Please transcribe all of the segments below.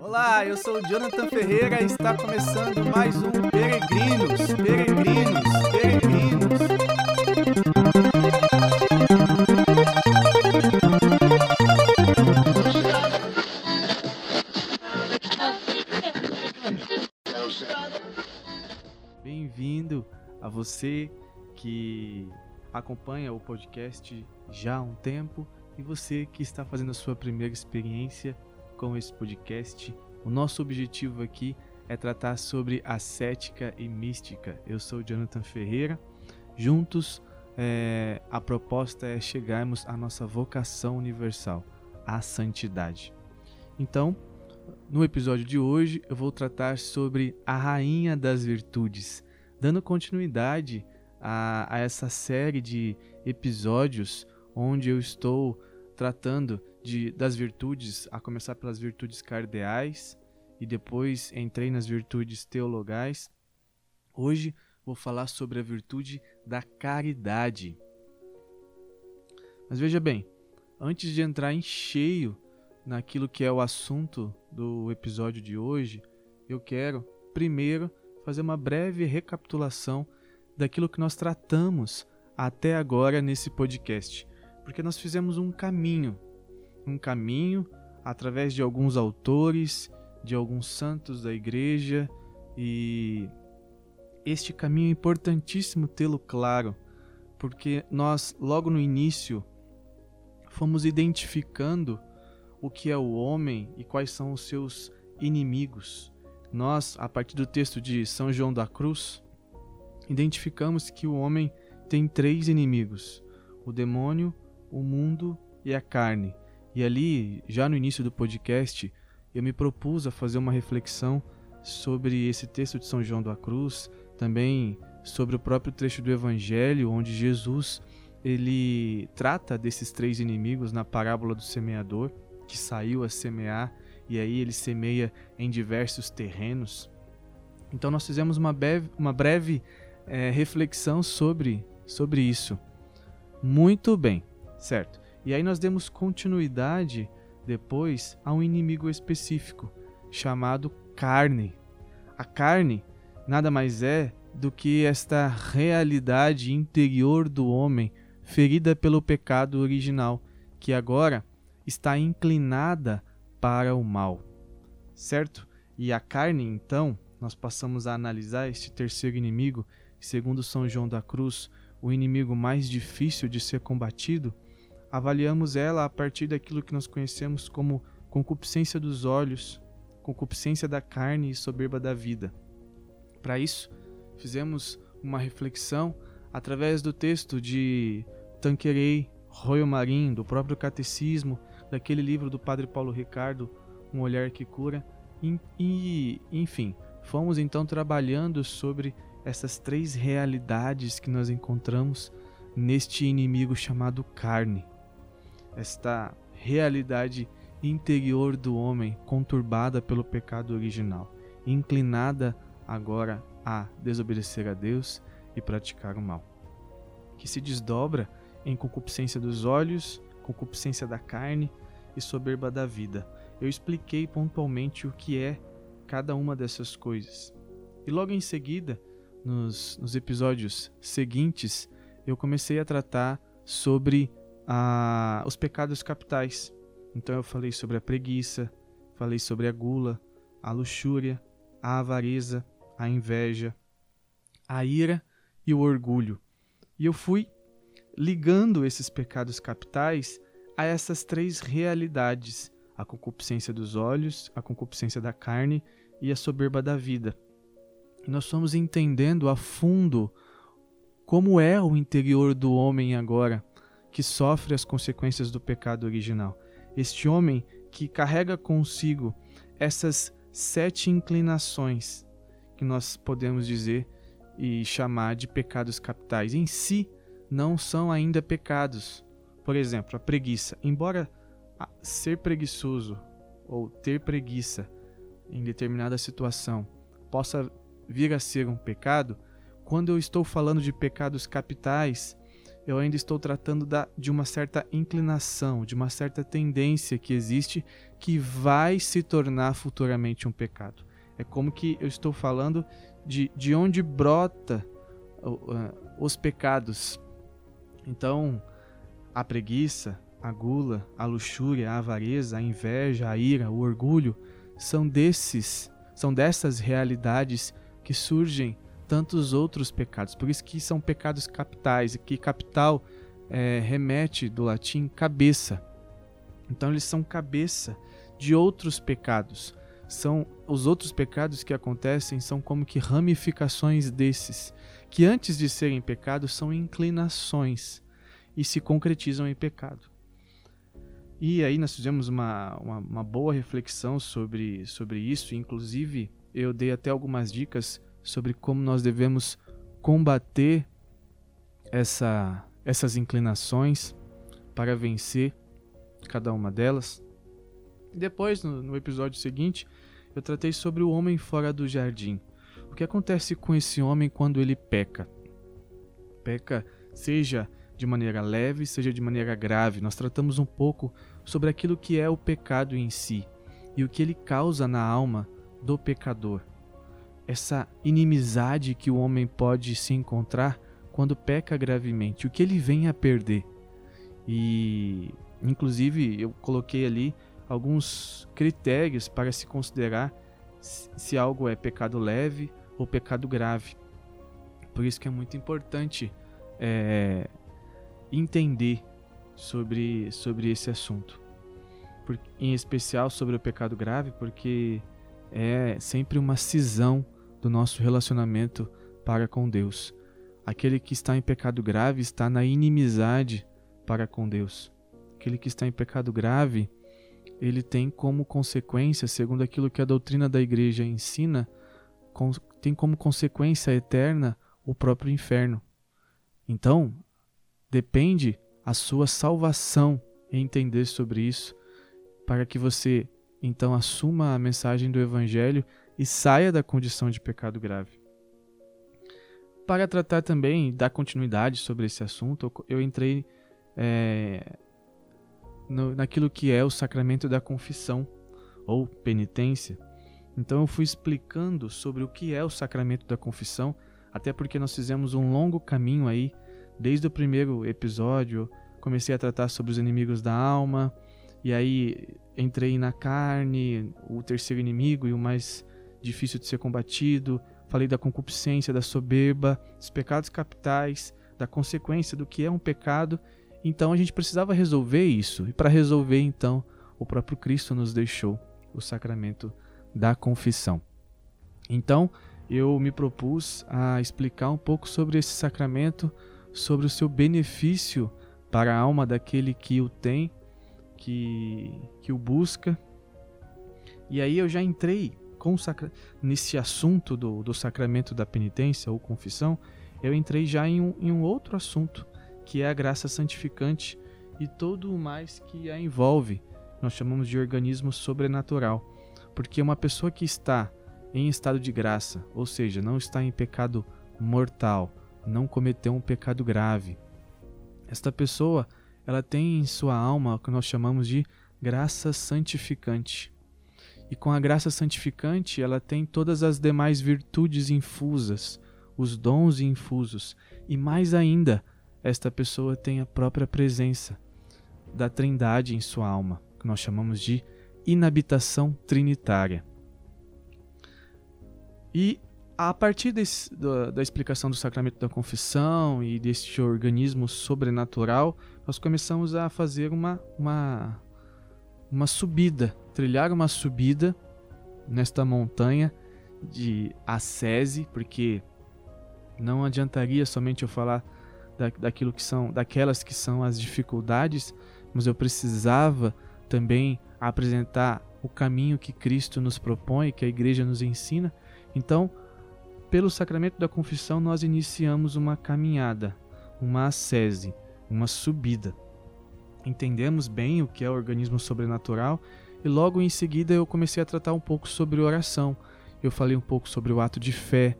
Olá, eu sou o Jonathan Ferreira e está começando mais um Peregrinos, Peregrinos, Peregrinos. Bem-vindo a você que acompanha o podcast já há um tempo e você que está fazendo a sua primeira experiência com esse podcast. O nosso objetivo aqui é tratar sobre ascética e mística. Eu sou Jonathan Ferreira. Juntos, é, a proposta é chegarmos à nossa vocação universal, a santidade. Então, no episódio de hoje, eu vou tratar sobre a rainha das virtudes, dando continuidade a, a essa série de episódios onde eu estou tratando de, das virtudes, a começar pelas virtudes cardeais e depois entrei nas virtudes teologais. Hoje vou falar sobre a virtude da caridade. Mas veja bem, antes de entrar em cheio naquilo que é o assunto do episódio de hoje, eu quero primeiro fazer uma breve recapitulação daquilo que nós tratamos até agora nesse podcast, porque nós fizemos um caminho, um caminho através de alguns autores, de alguns santos da igreja e este caminho é importantíssimo tê-lo claro, porque nós logo no início fomos identificando o que é o homem e quais são os seus inimigos. Nós, a partir do texto de São João da Cruz, identificamos que o homem tem três inimigos: o demônio, o mundo e a carne. E ali, já no início do podcast, eu me propus a fazer uma reflexão sobre esse texto de São João da Cruz, também sobre o próprio trecho do Evangelho, onde Jesus ele trata desses três inimigos na parábola do semeador que saiu a semear e aí ele semeia em diversos terrenos. Então nós fizemos uma breve, uma breve é, reflexão sobre, sobre isso. Muito bem, certo? E aí nós demos continuidade depois a um inimigo específico chamado carne. A carne nada mais é do que esta realidade interior do homem ferida pelo pecado original, que agora está inclinada para o mal, certo? E a carne, então, nós passamos a analisar este terceiro inimigo, segundo São João da Cruz, o inimigo mais difícil de ser combatido, avaliamos ela a partir daquilo que nós conhecemos como concupiscência dos olhos, concupiscência da carne e soberba da vida. Para isso, fizemos uma reflexão através do texto de Tanquerei Royo Marim, do próprio Catecismo, daquele livro do Padre Paulo Ricardo, Um Olhar que Cura. E, e, enfim, fomos então trabalhando sobre essas três realidades que nós encontramos neste inimigo chamado carne. Esta realidade interior do homem, conturbada pelo pecado original, inclinada agora a desobedecer a Deus e praticar o mal, que se desdobra em concupiscência dos olhos, concupiscência da carne e soberba da vida. Eu expliquei pontualmente o que é cada uma dessas coisas. E logo em seguida, nos, nos episódios seguintes, eu comecei a tratar sobre ah, os pecados capitais. Então eu falei sobre a preguiça, falei sobre a gula, a luxúria, a avareza, a inveja, a ira e o orgulho. E eu fui ligando esses pecados capitais a essas três realidades: a concupiscência dos olhos, a concupiscência da carne e a soberba da vida. Nós fomos entendendo a fundo como é o interior do homem agora, que sofre as consequências do pecado original. Este homem que carrega consigo essas sete inclinações que nós podemos dizer e chamar de pecados capitais. Em si, não são ainda pecados. Por exemplo, a preguiça. Embora ser preguiçoso ou ter preguiça em determinada situação possa vir a ser um pecado, quando eu estou falando de pecados capitais, eu ainda estou tratando da, de uma certa inclinação, de uma certa tendência que existe que vai se tornar futuramente um pecado. É como que eu estou falando de, de onde brota uh, os pecados. Então, a preguiça, a gula, a luxúria, a avareza, a inveja, a ira, o orgulho são desses, são dessas realidades que surgem tantos outros pecados. Por isso que são pecados capitais, e que capital é, remete do latim cabeça. Então eles são cabeça de outros pecados. São os outros pecados que acontecem são como que ramificações desses, que antes de serem pecados são inclinações e se concretizam em pecado. E aí nós fizemos uma, uma, uma boa reflexão sobre, sobre isso, inclusive eu dei até algumas dicas sobre como nós devemos combater essa, essas inclinações para vencer cada uma delas. Depois, no, no episódio seguinte, eu tratei sobre o homem fora do jardim. O que acontece com esse homem quando ele peca? Peca, seja de maneira leve, seja de maneira grave. Nós tratamos um pouco sobre aquilo que é o pecado em si e o que ele causa na alma do pecador essa inimizade que o homem pode se encontrar quando peca gravemente, o que ele vem a perder. E, inclusive, eu coloquei ali alguns critérios para se considerar se algo é pecado leve ou pecado grave. Por isso que é muito importante é, entender sobre, sobre esse assunto. Por, em especial sobre o pecado grave, porque é sempre uma cisão do nosso relacionamento para com Deus. Aquele que está em pecado grave está na inimizade para com Deus. Aquele que está em pecado grave, ele tem como consequência, segundo aquilo que a doutrina da igreja ensina, tem como consequência eterna o próprio inferno. Então, depende a sua salvação entender sobre isso, para que você então assuma a mensagem do evangelho e saia da condição de pecado grave. Para tratar também, dar continuidade sobre esse assunto, eu entrei é, no, naquilo que é o sacramento da confissão ou penitência. Então eu fui explicando sobre o que é o sacramento da confissão, até porque nós fizemos um longo caminho aí, desde o primeiro episódio, comecei a tratar sobre os inimigos da alma, e aí entrei na carne, o terceiro inimigo e o mais difícil de ser combatido, falei da concupiscência, da soberba, dos pecados capitais, da consequência do que é um pecado. Então a gente precisava resolver isso. E para resolver, então, o próprio Cristo nos deixou o sacramento da confissão. Então, eu me propus a explicar um pouco sobre esse sacramento, sobre o seu benefício para a alma daquele que o tem, que, que o busca. E aí eu já entrei com sacra... nesse assunto do, do sacramento da penitência ou confissão, eu entrei já em um, em um outro assunto, que é a graça santificante e todo o mais que a envolve. Nós chamamos de organismo sobrenatural, porque uma pessoa que está em estado de graça, ou seja, não está em pecado mortal, não cometeu um pecado grave. Esta pessoa, ela tem em sua alma o que nós chamamos de graça santificante. E com a graça santificante, ela tem todas as demais virtudes infusas, os dons infusos, e mais ainda, esta pessoa tem a própria presença da Trindade em sua alma, que nós chamamos de inabitação trinitária. E a partir desse, da, da, explicação do sacramento da confissão e deste organismo sobrenatural, nós começamos a fazer uma, uma, uma subida trilhar uma subida nesta montanha de ascese, porque não adiantaria somente eu falar da, daquilo que são, daquelas que são as dificuldades, mas eu precisava também apresentar o caminho que Cristo nos propõe, que a igreja nos ensina. Então, pelo sacramento da confissão, nós iniciamos uma caminhada, uma ascese, uma subida. Entendemos bem o que é o organismo sobrenatural e logo em seguida eu comecei a tratar um pouco sobre oração. Eu falei um pouco sobre o ato de fé,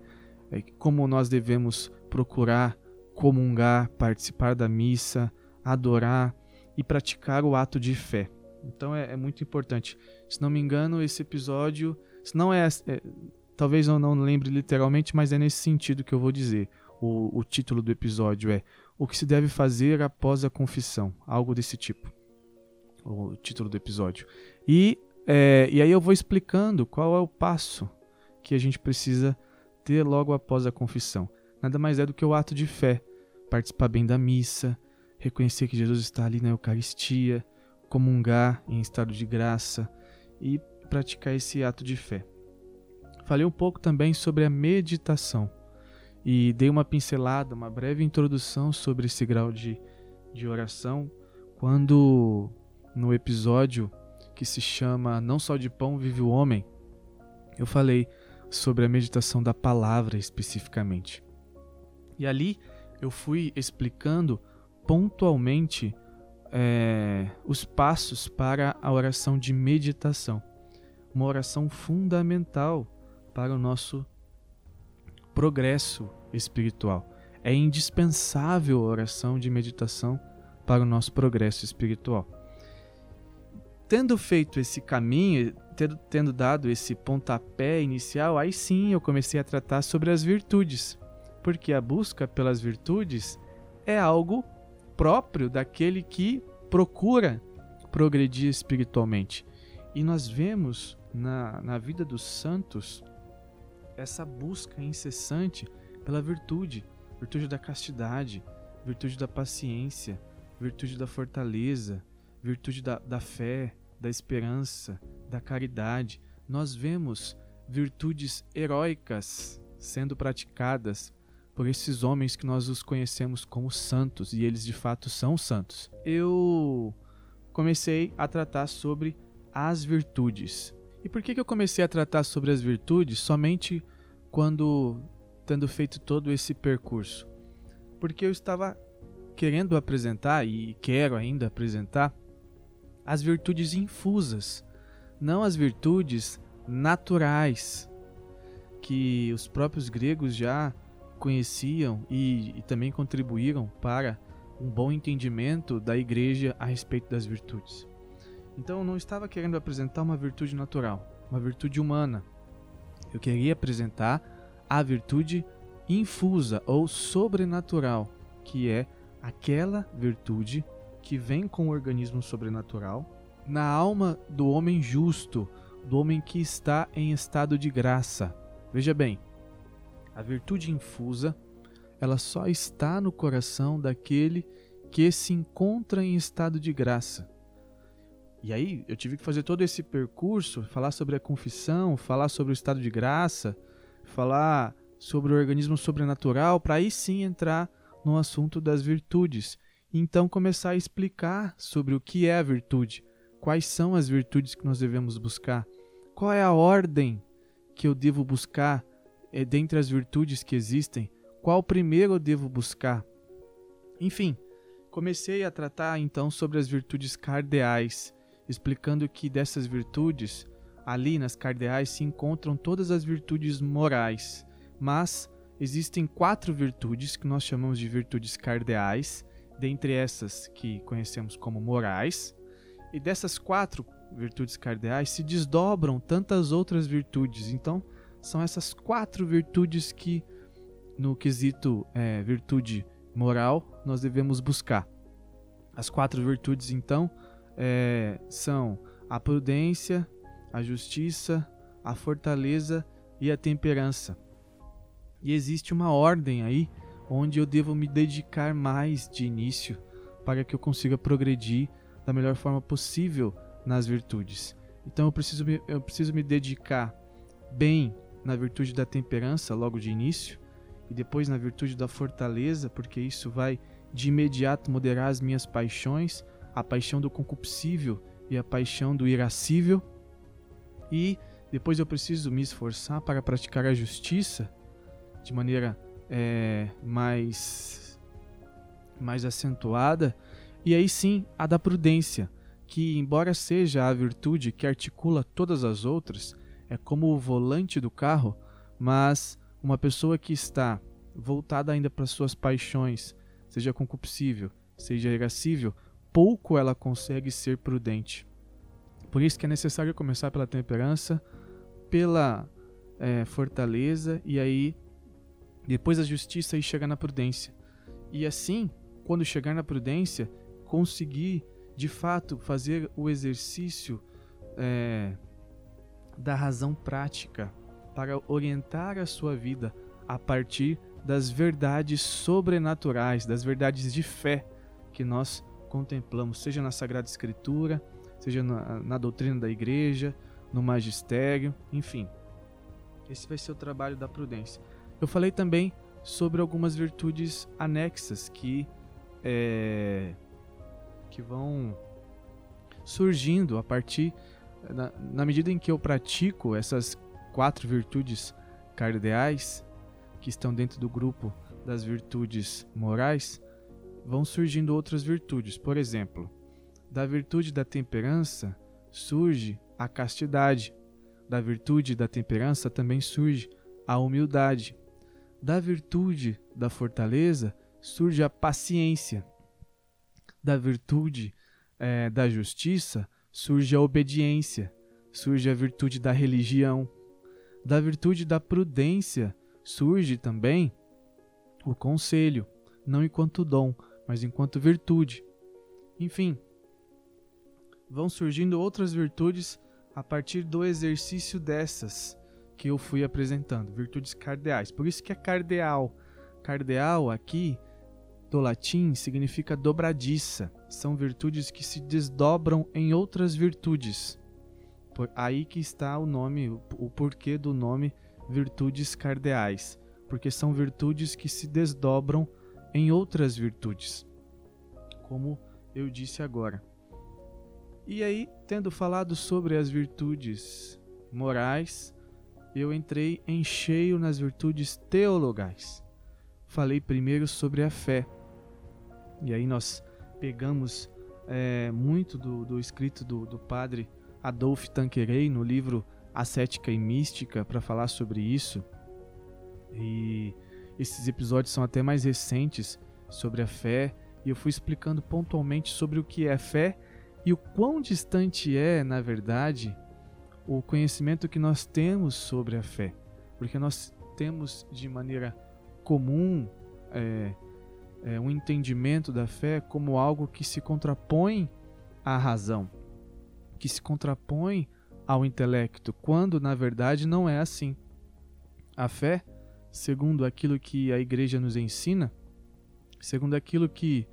é, como nós devemos procurar comungar, participar da missa, adorar e praticar o ato de fé. Então é, é muito importante. Se não me engano, esse episódio, se não é, é talvez eu não lembre literalmente, mas é nesse sentido que eu vou dizer. O, o título do episódio é O que se deve fazer após a confissão, algo desse tipo. O título do episódio. E, é, e aí eu vou explicando qual é o passo que a gente precisa ter logo após a confissão. Nada mais é do que o ato de fé, participar bem da missa, reconhecer que Jesus está ali na Eucaristia, comungar em estado de graça e praticar esse ato de fé. Falei um pouco também sobre a meditação e dei uma pincelada, uma breve introdução sobre esse grau de, de oração quando no episódio que se chama Não Só de Pão Vive o Homem, eu falei sobre a meditação da palavra especificamente. E ali eu fui explicando pontualmente é, os passos para a oração de meditação. Uma oração fundamental para o nosso progresso espiritual. É indispensável a oração de meditação para o nosso progresso espiritual. Tendo feito esse caminho, tendo, tendo dado esse pontapé inicial, aí sim eu comecei a tratar sobre as virtudes, porque a busca pelas virtudes é algo próprio daquele que procura progredir espiritualmente. E nós vemos na, na vida dos santos essa busca incessante pela virtude, virtude da castidade, virtude da paciência, virtude da fortaleza, virtude da, da fé, da esperança, da caridade. Nós vemos virtudes heróicas sendo praticadas por esses homens que nós os conhecemos como santos e eles de fato são santos. Eu comecei a tratar sobre as virtudes. E por que, que eu comecei a tratar sobre as virtudes somente quando tendo feito todo esse percurso? Porque eu estava querendo apresentar e quero ainda apresentar as virtudes infusas, não as virtudes naturais que os próprios gregos já conheciam e, e também contribuíram para um bom entendimento da igreja a respeito das virtudes. Então eu não estava querendo apresentar uma virtude natural, uma virtude humana. Eu queria apresentar a virtude infusa ou sobrenatural, que é aquela virtude que vem com o organismo sobrenatural na alma do homem justo, do homem que está em estado de graça. Veja bem, a virtude infusa, ela só está no coração daquele que se encontra em estado de graça. E aí eu tive que fazer todo esse percurso, falar sobre a confissão, falar sobre o estado de graça, falar sobre o organismo sobrenatural, para aí sim entrar no assunto das virtudes. E então começar a explicar sobre o que é a virtude, quais são as virtudes que nós devemos buscar, qual é a ordem que eu devo buscar é, dentre as virtudes que existem, qual primeiro eu devo buscar? Enfim, comecei a tratar então sobre as virtudes cardeais, explicando que dessas virtudes, ali nas cardeais se encontram todas as virtudes morais, mas existem quatro virtudes que nós chamamos de virtudes cardeais, dentre essas que conhecemos como morais, e dessas quatro virtudes cardeais se desdobram tantas outras virtudes. Então, são essas quatro virtudes que, no quesito é, virtude moral, nós devemos buscar. As quatro virtudes, então, é, são a prudência, a justiça, a fortaleza e a temperança. E existe uma ordem aí onde eu devo me dedicar mais de início para que eu consiga progredir da melhor forma possível nas virtudes. Então eu preciso me, eu preciso me dedicar bem na virtude da temperança logo de início, e depois na virtude da fortaleza, porque isso vai de imediato moderar as minhas paixões, a paixão do concupiscível e a paixão do irascível. E depois eu preciso me esforçar para praticar a justiça de maneira é, mais, mais acentuada. E aí sim, a da prudência, que, embora seja a virtude que articula todas as outras, é como o volante do carro, mas uma pessoa que está voltada ainda para suas paixões, seja concupiscível, seja irascível, pouco ela consegue ser prudente. Por isso que é necessário começar pela temperança, pela é, fortaleza e aí depois a justiça e chegar na prudência. E assim, quando chegar na prudência, conseguir de fato fazer o exercício é, da razão prática para orientar a sua vida a partir das verdades sobrenaturais, das verdades de fé que nós contemplamos, seja na Sagrada Escritura, seja na, na doutrina da igreja, no magistério, enfim. Esse vai ser o trabalho da prudência. Eu falei também sobre algumas virtudes anexas que é, que vão surgindo a partir na, na medida em que eu pratico essas quatro virtudes cardeais que estão dentro do grupo das virtudes morais, vão surgindo outras virtudes. Por exemplo, da virtude da temperança surge a castidade. Da virtude da temperança também surge a humildade. Da virtude da fortaleza surge a paciência. Da virtude é, da justiça surge a obediência, surge a virtude da religião. Da virtude da prudência surge também o conselho, não enquanto dom, mas enquanto virtude. Enfim, vão surgindo outras virtudes a partir do exercício dessas que eu fui apresentando, virtudes cardeais. Por isso que é cardeal. Cardeal aqui do latim significa dobradiça. São virtudes que se desdobram em outras virtudes. Por aí que está o nome, o porquê do nome virtudes cardeais, porque são virtudes que se desdobram em outras virtudes, como eu disse agora. E aí, tendo falado sobre as virtudes morais, eu entrei em cheio nas virtudes teologais. Falei primeiro sobre a fé. E aí nós pegamos é, muito do, do escrito do, do padre Adolphe Tanqueray no livro ascética e mística para falar sobre isso. E esses episódios são até mais recentes sobre a fé, e eu fui explicando pontualmente sobre o que é fé e o quão distante é, na verdade, o conhecimento que nós temos sobre a fé. Porque nós temos de maneira comum é, é, um entendimento da fé como algo que se contrapõe à razão, que se contrapõe ao intelecto, quando na verdade não é assim. A fé, segundo aquilo que a igreja nos ensina, segundo aquilo que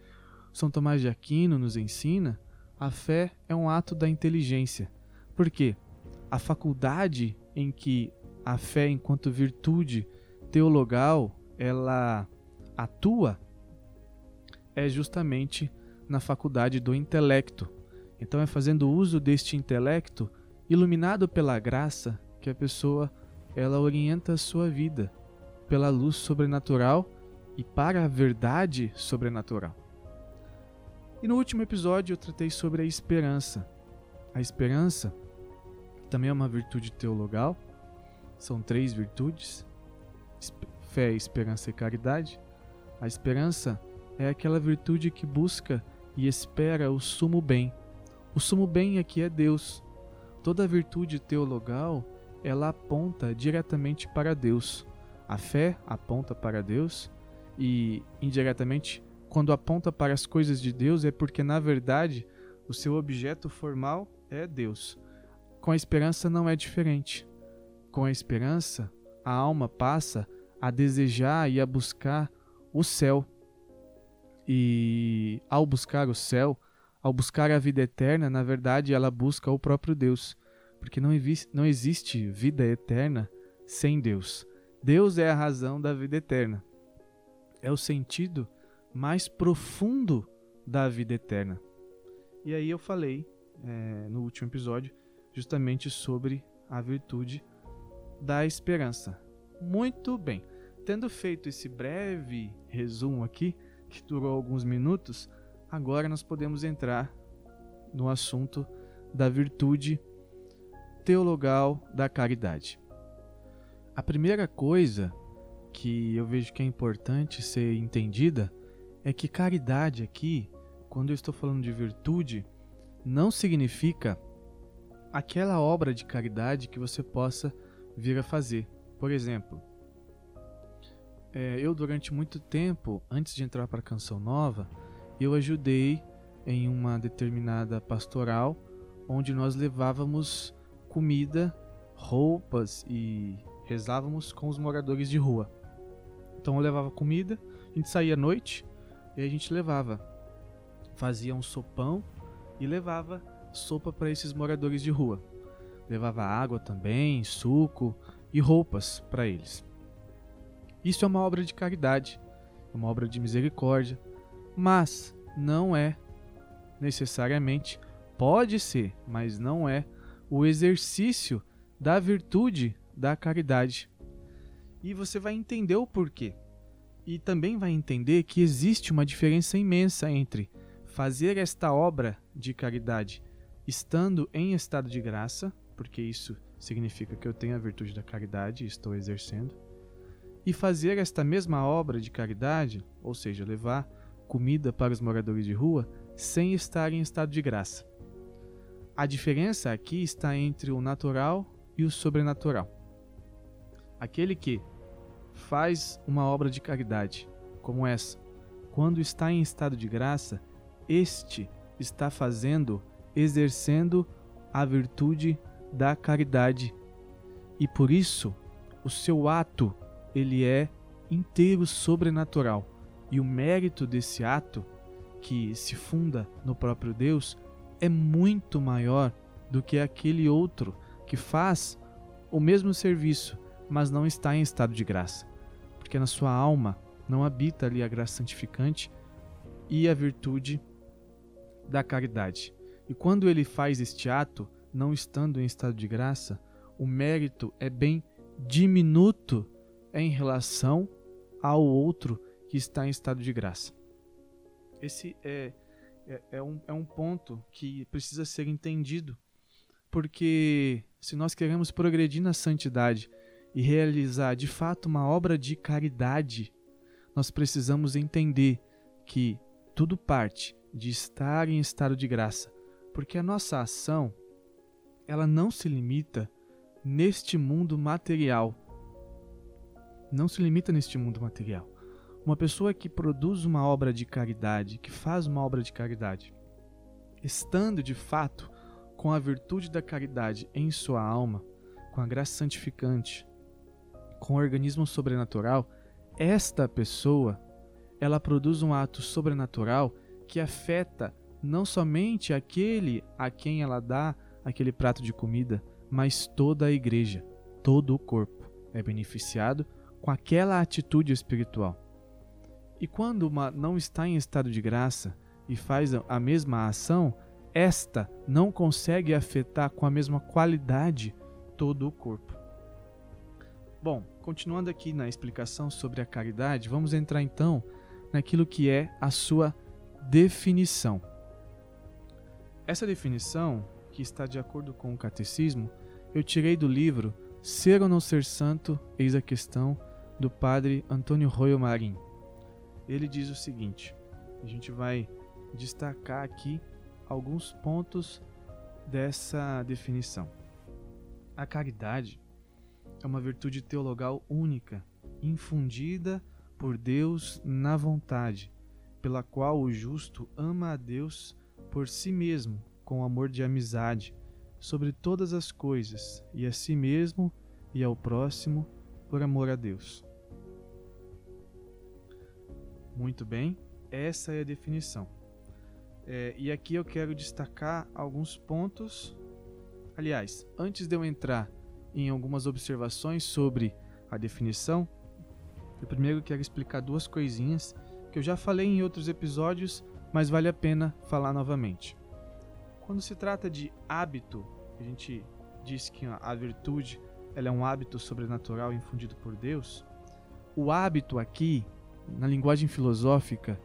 São Tomás de Aquino nos ensina, a fé é um ato da inteligência. Por quê? A faculdade em que a fé enquanto virtude teologal ela atua é justamente na faculdade do intelecto. Então é fazendo uso deste intelecto iluminado pela graça que a pessoa ela orienta a sua vida pela luz sobrenatural e para a verdade sobrenatural. E no último episódio eu tratei sobre a esperança. A esperança também é uma virtude teologal. São três virtudes: fé, esperança e caridade. A esperança é aquela virtude que busca e espera o sumo bem. O sumo bem aqui é Deus, Toda virtude teologal, ela aponta diretamente para Deus. A fé aponta para Deus e indiretamente quando aponta para as coisas de Deus é porque na verdade o seu objeto formal é Deus. Com a esperança não é diferente. Com a esperança, a alma passa a desejar e a buscar o céu. E ao buscar o céu, ao buscar a vida eterna, na verdade, ela busca o próprio Deus, porque não, não existe vida eterna sem Deus. Deus é a razão da vida eterna. É o sentido mais profundo da vida eterna. E aí eu falei é, no último episódio justamente sobre a virtude da esperança. Muito bem. Tendo feito esse breve resumo aqui, que durou alguns minutos, agora nós podemos entrar no assunto da virtude teologal da caridade. A primeira coisa que eu vejo que é importante ser entendida é que caridade aqui, quando eu estou falando de virtude, não significa aquela obra de caridade que você possa vir a fazer. Por exemplo, é, eu durante muito tempo, antes de entrar para a Canção Nova, eu ajudei em uma determinada pastoral onde nós levávamos comida, roupas e rezávamos com os moradores de rua. Então eu levava comida, a gente saía à noite e a gente levava, fazia um sopão e levava sopa para esses moradores de rua. Levava água também, suco e roupas para eles. Isso é uma obra de caridade, é uma obra de misericórdia, mas não é necessariamente, pode ser, mas não é o exercício da virtude da caridade. E você vai entender o porquê. E também vai entender que existe uma diferença imensa entre fazer esta obra de caridade estando em estado de graça, porque isso significa que eu tenho a virtude da caridade e estou exercendo, e fazer esta mesma obra de caridade, ou seja, levar comida para os moradores de rua, sem estar em estado de graça. A diferença aqui está entre o natural e o sobrenatural. Aquele que faz uma obra de caridade como essa, quando está em estado de graça, este está fazendo, exercendo a virtude da caridade. E por isso, o seu ato, ele é inteiro sobrenatural. E o mérito desse ato que se funda no próprio Deus é muito maior do que aquele outro que faz o mesmo serviço, mas não está em estado de graça, porque na sua alma não habita ali a graça santificante e a virtude da caridade. E quando ele faz este ato, não estando em estado de graça, o mérito é bem diminuto em relação ao outro que está em estado de graça. Esse é, é, é, um, é um ponto que precisa ser entendido, porque se nós queremos progredir na santidade e realizar de fato uma obra de caridade, nós precisamos entender que tudo parte de estar em estado de graça, porque a nossa ação ela não se limita neste mundo material. Não se limita neste mundo material. Uma pessoa que produz uma obra de caridade, que faz uma obra de caridade, estando de fato com a virtude da caridade em sua alma, com a graça santificante, com o organismo sobrenatural, esta pessoa, ela produz um ato sobrenatural que afeta não somente aquele a quem ela dá aquele prato de comida, mas toda a igreja, todo o corpo é beneficiado com aquela atitude espiritual. E quando uma não está em estado de graça e faz a mesma ação, esta não consegue afetar com a mesma qualidade todo o corpo. Bom, continuando aqui na explicação sobre a caridade, vamos entrar então naquilo que é a sua definição. Essa definição, que está de acordo com o catecismo, eu tirei do livro Ser ou Não Ser Santo, Eis a Questão, do padre Antônio Royo Marim ele diz o seguinte: a gente vai destacar aqui alguns pontos dessa definição. A caridade é uma virtude teologal única, infundida por Deus na vontade, pela qual o justo ama a Deus por si mesmo, com amor de amizade, sobre todas as coisas, e a si mesmo e ao próximo por amor a Deus. Muito bem, essa é a definição. É, e aqui eu quero destacar alguns pontos. Aliás, antes de eu entrar em algumas observações sobre a definição, eu primeiro quero explicar duas coisinhas que eu já falei em outros episódios, mas vale a pena falar novamente. Quando se trata de hábito, a gente diz que a virtude ela é um hábito sobrenatural infundido por Deus. O hábito aqui na linguagem filosófica,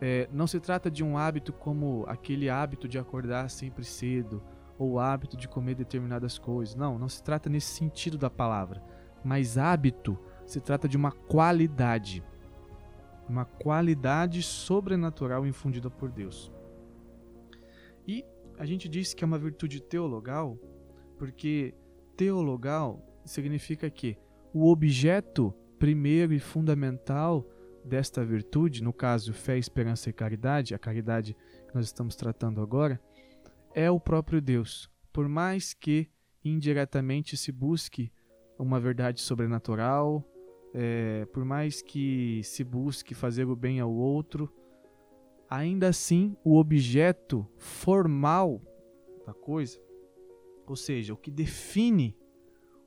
é, não se trata de um hábito como aquele hábito de acordar sempre cedo ou hábito de comer determinadas coisas. Não, não se trata nesse sentido da palavra. Mas hábito se trata de uma qualidade. Uma qualidade sobrenatural infundida por Deus. E a gente disse que é uma virtude teologal, porque teologal significa que o objeto primeiro e fundamental desta virtude, no caso fé, esperança e caridade, a caridade que nós estamos tratando agora, é o próprio Deus. Por mais que indiretamente se busque uma verdade sobrenatural, é, por mais que se busque fazer o bem ao outro, ainda assim o objeto formal da coisa, ou seja, o que define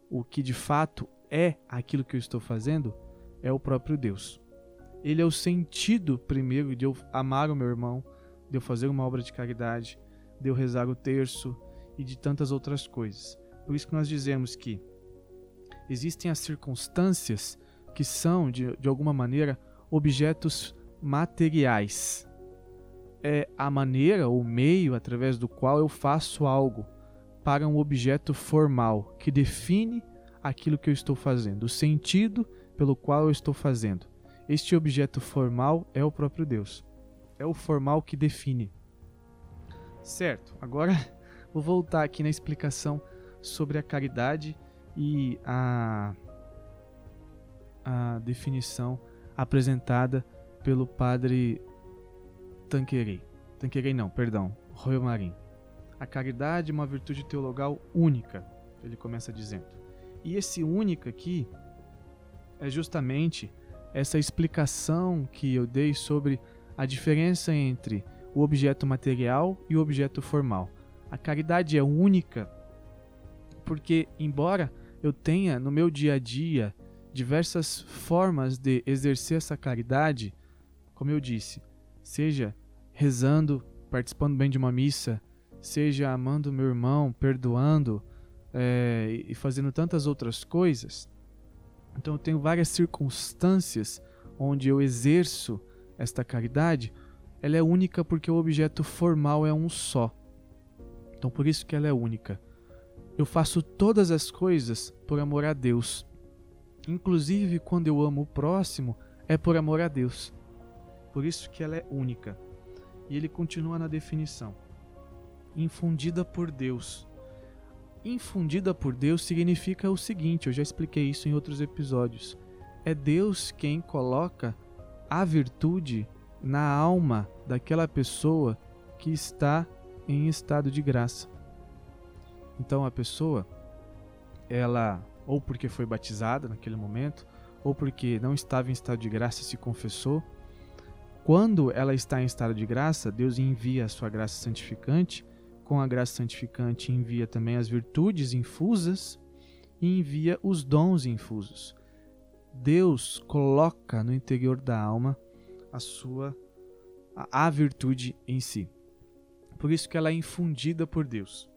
o que de fato é aquilo que eu estou fazendo, é o próprio Deus. Ele é o sentido primeiro de eu amar o meu irmão, de eu fazer uma obra de caridade, de eu rezar o terço e de tantas outras coisas. Por isso que nós dizemos que existem as circunstâncias que são, de, de alguma maneira, objetos materiais. É a maneira ou meio através do qual eu faço algo para um objeto formal que define aquilo que eu estou fazendo, o sentido pelo qual eu estou fazendo. Este objeto formal é o próprio Deus. É o formal que define. Certo, agora vou voltar aqui na explicação sobre a caridade e a, a definição apresentada pelo padre Tanquerei. Tanquerei não, perdão, Royal Marim. A caridade é uma virtude teologal única, ele começa dizendo. E esse única aqui é justamente essa explicação que eu dei sobre a diferença entre o objeto material e o objeto formal. A caridade é única porque, embora eu tenha no meu dia a dia diversas formas de exercer essa caridade, como eu disse, seja rezando, participando bem de uma missa, seja amando meu irmão, perdoando é, e fazendo tantas outras coisas. Então eu tenho várias circunstâncias onde eu exerço esta caridade. Ela é única porque o objeto formal é um só. Então por isso que ela é única. Eu faço todas as coisas por amor a Deus. Inclusive quando eu amo o próximo, é por amor a Deus. Por isso que ela é única. E ele continua na definição: infundida por Deus. Infundida por Deus significa o seguinte, eu já expliquei isso em outros episódios. É Deus quem coloca a virtude na alma daquela pessoa que está em estado de graça. Então a pessoa, ela ou porque foi batizada naquele momento, ou porque não estava em estado de graça e se confessou, quando ela está em estado de graça, Deus envia a sua graça santificante, com a graça santificante envia também as virtudes infusas e envia os dons infusos. Deus coloca no interior da alma a sua a, a virtude em si. Por isso que ela é infundida por Deus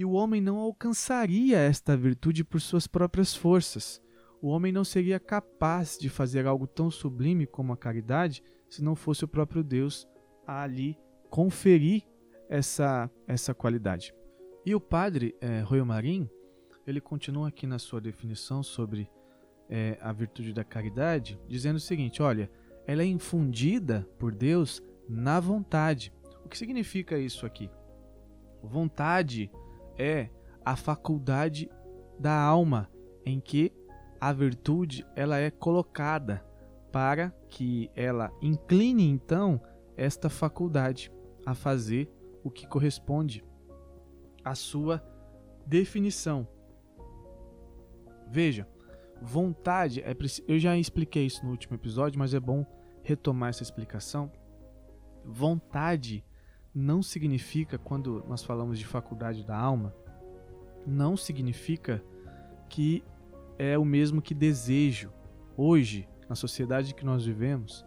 e o homem não alcançaria esta virtude por suas próprias forças. O homem não seria capaz de fazer algo tão sublime como a caridade se não fosse o próprio Deus a ali conferir essa, essa qualidade. E o padre é, Royo Marim, ele continua aqui na sua definição sobre é, a virtude da caridade, dizendo o seguinte: olha, ela é infundida por Deus na vontade. O que significa isso aqui? Vontade é a faculdade da alma em que a virtude ela é colocada para que ela incline então esta faculdade a fazer o que corresponde à sua definição. Veja, vontade é eu já expliquei isso no último episódio, mas é bom retomar essa explicação. Vontade não significa, quando nós falamos de faculdade da alma, não significa que é o mesmo que desejo. Hoje, na sociedade que nós vivemos,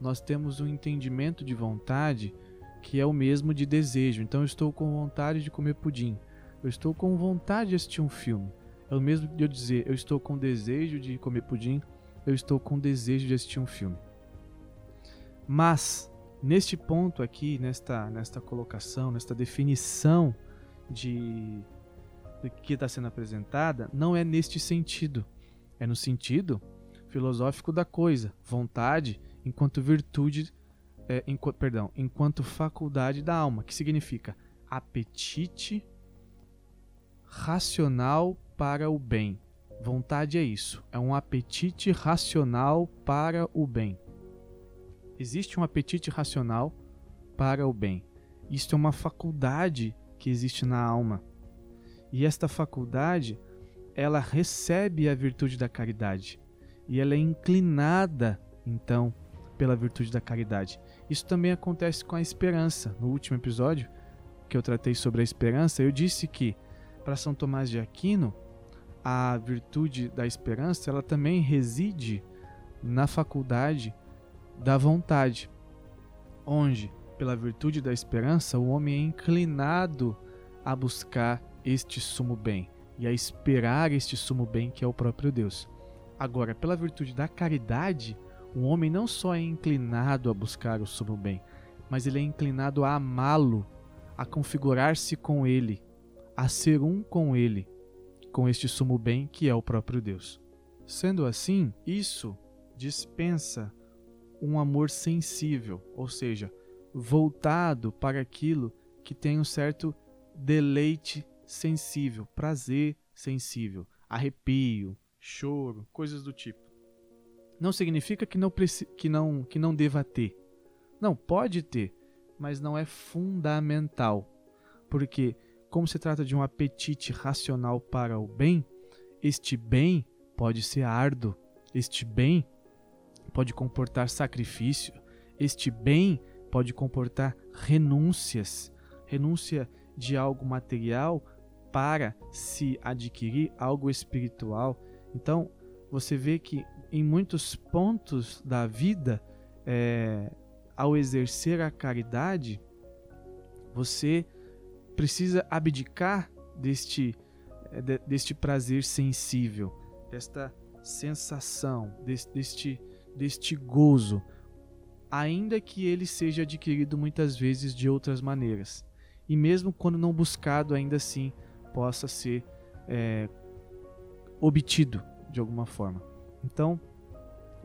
nós temos um entendimento de vontade que é o mesmo de desejo. Então, eu estou com vontade de comer pudim. Eu estou com vontade de assistir um filme. É o mesmo de eu dizer, eu estou com desejo de comer pudim. Eu estou com desejo de assistir um filme. Mas neste ponto aqui, nesta, nesta colocação, nesta definição de, de que está sendo apresentada, não é neste sentido. É no sentido filosófico da coisa, vontade enquanto virtude, é, enquanto, perdão, enquanto faculdade da alma, que significa apetite racional para o bem. Vontade é isso, é um apetite racional para o bem. Existe um apetite racional para o bem. Isto é uma faculdade que existe na alma. E esta faculdade, ela recebe a virtude da caridade. E ela é inclinada, então, pela virtude da caridade. Isso também acontece com a esperança. No último episódio que eu tratei sobre a esperança, eu disse que para São Tomás de Aquino, a virtude da esperança, ela também reside na faculdade da vontade, onde, pela virtude da esperança, o homem é inclinado a buscar este sumo bem e a esperar este sumo bem que é o próprio Deus. Agora, pela virtude da caridade, o homem não só é inclinado a buscar o sumo bem, mas ele é inclinado a amá-lo, a configurar-se com ele, a ser um com ele, com este sumo bem que é o próprio Deus. Sendo assim, isso dispensa um amor sensível, ou seja, voltado para aquilo que tem um certo deleite sensível, prazer sensível, arrepio, choro, coisas do tipo. Não significa que não, que não, que não deva ter. Não, pode ter, mas não é fundamental. Porque, como se trata de um apetite racional para o bem, este bem pode ser árduo, este bem pode comportar sacrifício, este bem pode comportar renúncias, renúncia de algo material para se adquirir algo espiritual. Então, você vê que em muitos pontos da vida, é, ao exercer a caridade, você precisa abdicar deste, é, deste prazer sensível, desta sensação, deste, deste gozo, ainda que ele seja adquirido muitas vezes de outras maneiras. E mesmo quando não buscado, ainda assim possa ser é, obtido de alguma forma. Então,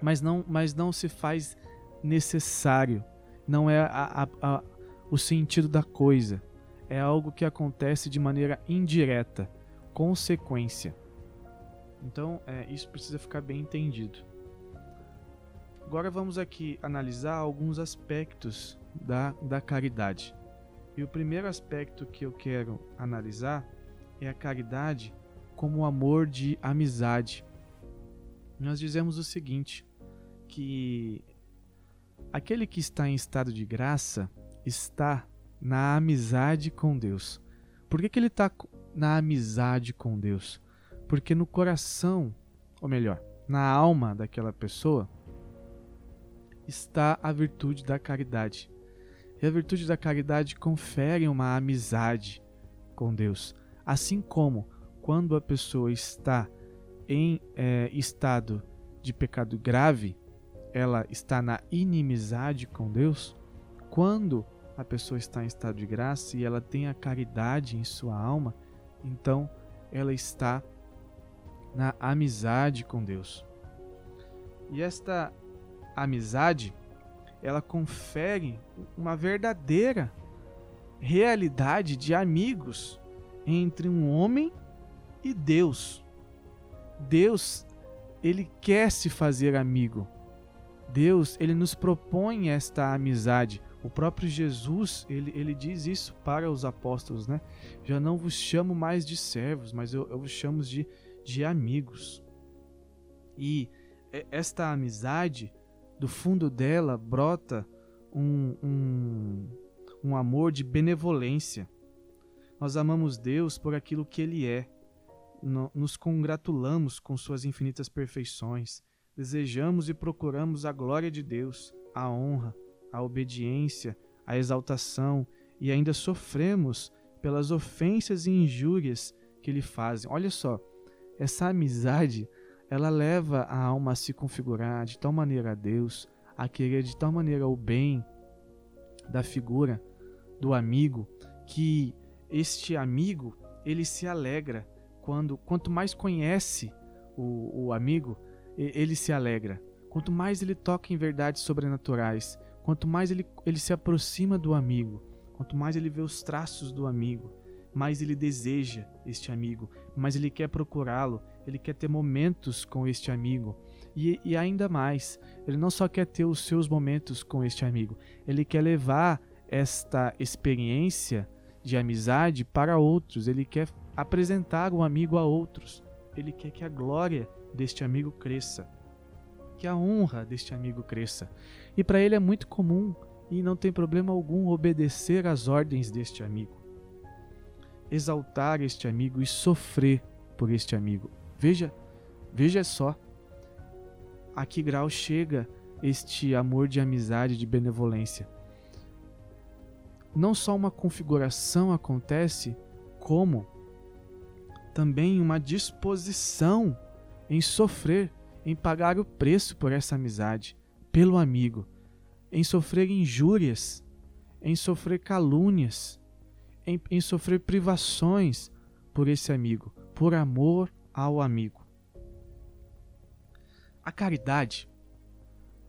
mas não, mas não se faz necessário. Não é a, a, a, o sentido da coisa. É algo que acontece de maneira indireta, consequência. Então, é, isso precisa ficar bem entendido. Agora vamos aqui analisar alguns aspectos da, da caridade. E o primeiro aspecto que eu quero analisar é a caridade como amor de amizade nós dizemos o seguinte: que aquele que está em estado de graça está na amizade com Deus. Por que, que ele está na amizade com Deus? Porque no coração, ou melhor, na alma daquela pessoa, está a virtude da caridade. E a virtude da caridade confere uma amizade com Deus. Assim como quando a pessoa está em é, estado de pecado grave, ela está na inimizade com Deus, quando a pessoa está em estado de graça e ela tem a caridade em sua alma, então ela está na amizade com Deus. E esta amizade, ela confere uma verdadeira realidade de amigos entre um homem e Deus. Deus, ele quer se fazer amigo. Deus, ele nos propõe esta amizade. O próprio Jesus, ele, ele diz isso para os apóstolos, né? Já não vos chamo mais de servos, mas eu, eu vos chamo de, de amigos. E esta amizade, do fundo dela brota um, um, um amor de benevolência. Nós amamos Deus por aquilo que Ele é nos congratulamos com suas infinitas perfeições, desejamos e procuramos a glória de Deus, a honra, a obediência, a exaltação e ainda sofremos pelas ofensas e injúrias que lhe fazem. Olha só, essa amizade, ela leva a alma a se configurar de tal maneira a Deus, a querer de tal maneira o bem da figura do amigo, que este amigo, ele se alegra quando quanto mais conhece o, o amigo, ele se alegra. Quanto mais ele toca em verdades sobrenaturais, quanto mais ele, ele se aproxima do amigo, quanto mais ele vê os traços do amigo, mais ele deseja este amigo, mais ele quer procurá-lo, ele quer ter momentos com este amigo. E, e, ainda mais, ele não só quer ter os seus momentos com este amigo, ele quer levar esta experiência de amizade para outros, ele quer apresentar o amigo a outros, ele quer que a glória deste amigo cresça, que a honra deste amigo cresça. E para ele é muito comum e não tem problema algum obedecer às ordens deste amigo, exaltar este amigo e sofrer por este amigo. Veja, veja só a que grau chega este amor de amizade, de benevolência. Não só uma configuração acontece, como também uma disposição em sofrer, em pagar o preço por essa amizade, pelo amigo, em sofrer injúrias, em sofrer calúnias, em, em sofrer privações por esse amigo, por amor ao amigo. A caridade,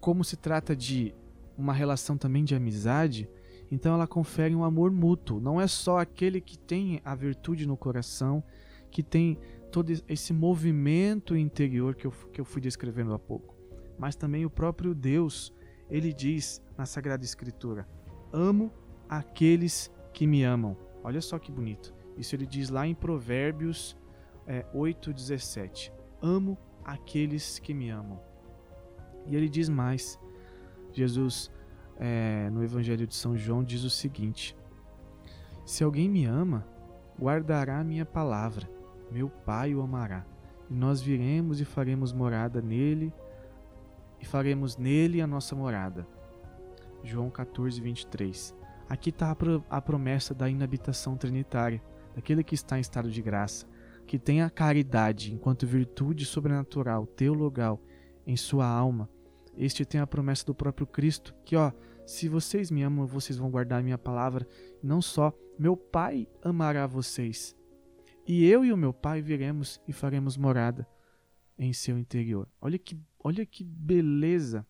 como se trata de uma relação também de amizade, então ela confere um amor mútuo. Não é só aquele que tem a virtude no coração, que tem todo esse movimento interior que eu, que eu fui descrevendo há pouco, mas também o próprio Deus, ele diz na Sagrada Escritura: Amo aqueles que me amam. Olha só que bonito. Isso ele diz lá em Provérbios é, 8,17. Amo aqueles que me amam. E ele diz mais. Jesus, é, no Evangelho de São João, diz o seguinte: Se alguém me ama, guardará a minha palavra meu Pai o amará. E nós viremos e faremos morada nele, e faremos nele a nossa morada. João 14, 23. Aqui está a promessa da inabitação trinitária, daquele que está em estado de graça, que tem a caridade enquanto virtude sobrenatural, teologal, em sua alma. Este tem a promessa do próprio Cristo, que ó, se vocês me amam, vocês vão guardar a minha palavra. Não só, meu Pai amará vocês e eu e o meu pai viremos e faremos morada em seu interior. Olha que, olha que beleza,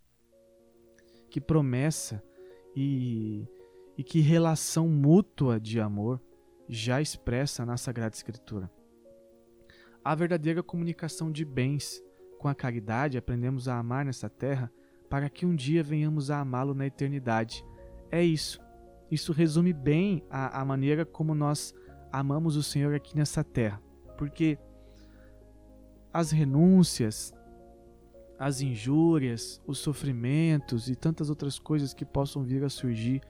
que promessa e, e que relação mútua de amor já expressa na Sagrada Escritura. A verdadeira comunicação de bens com a caridade aprendemos a amar nessa terra para que um dia venhamos a amá-lo na eternidade. É isso. Isso resume bem a, a maneira como nós amamos o Senhor aqui nessa terra, porque as renúncias, as injúrias, os sofrimentos e tantas outras coisas que possam vir a surgir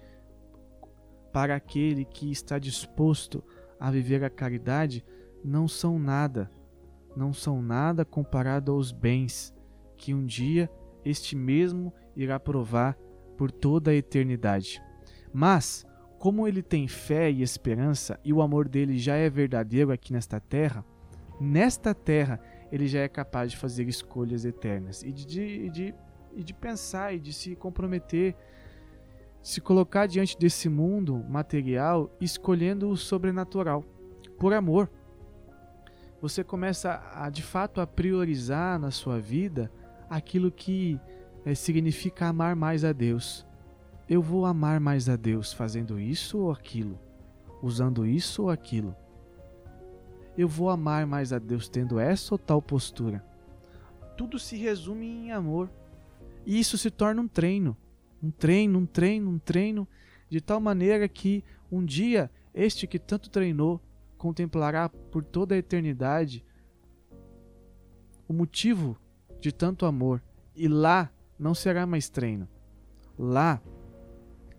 para aquele que está disposto a viver a caridade não são nada, não são nada comparado aos bens que um dia este mesmo irá provar por toda a eternidade. Mas como ele tem fé e esperança e o amor dele já é verdadeiro aqui nesta terra, nesta terra ele já é capaz de fazer escolhas eternas e de, de, de, e de pensar e de se comprometer, se colocar diante desse mundo material escolhendo o sobrenatural, por amor. Você começa a de fato a priorizar na sua vida aquilo que é, significa amar mais a Deus eu vou amar mais a Deus fazendo isso ou aquilo, usando isso ou aquilo. Eu vou amar mais a Deus tendo essa ou tal postura. Tudo se resume em amor. E isso se torna um treino, um treino, um treino, um treino, de tal maneira que um dia este que tanto treinou contemplará por toda a eternidade o motivo de tanto amor. E lá não será mais treino. Lá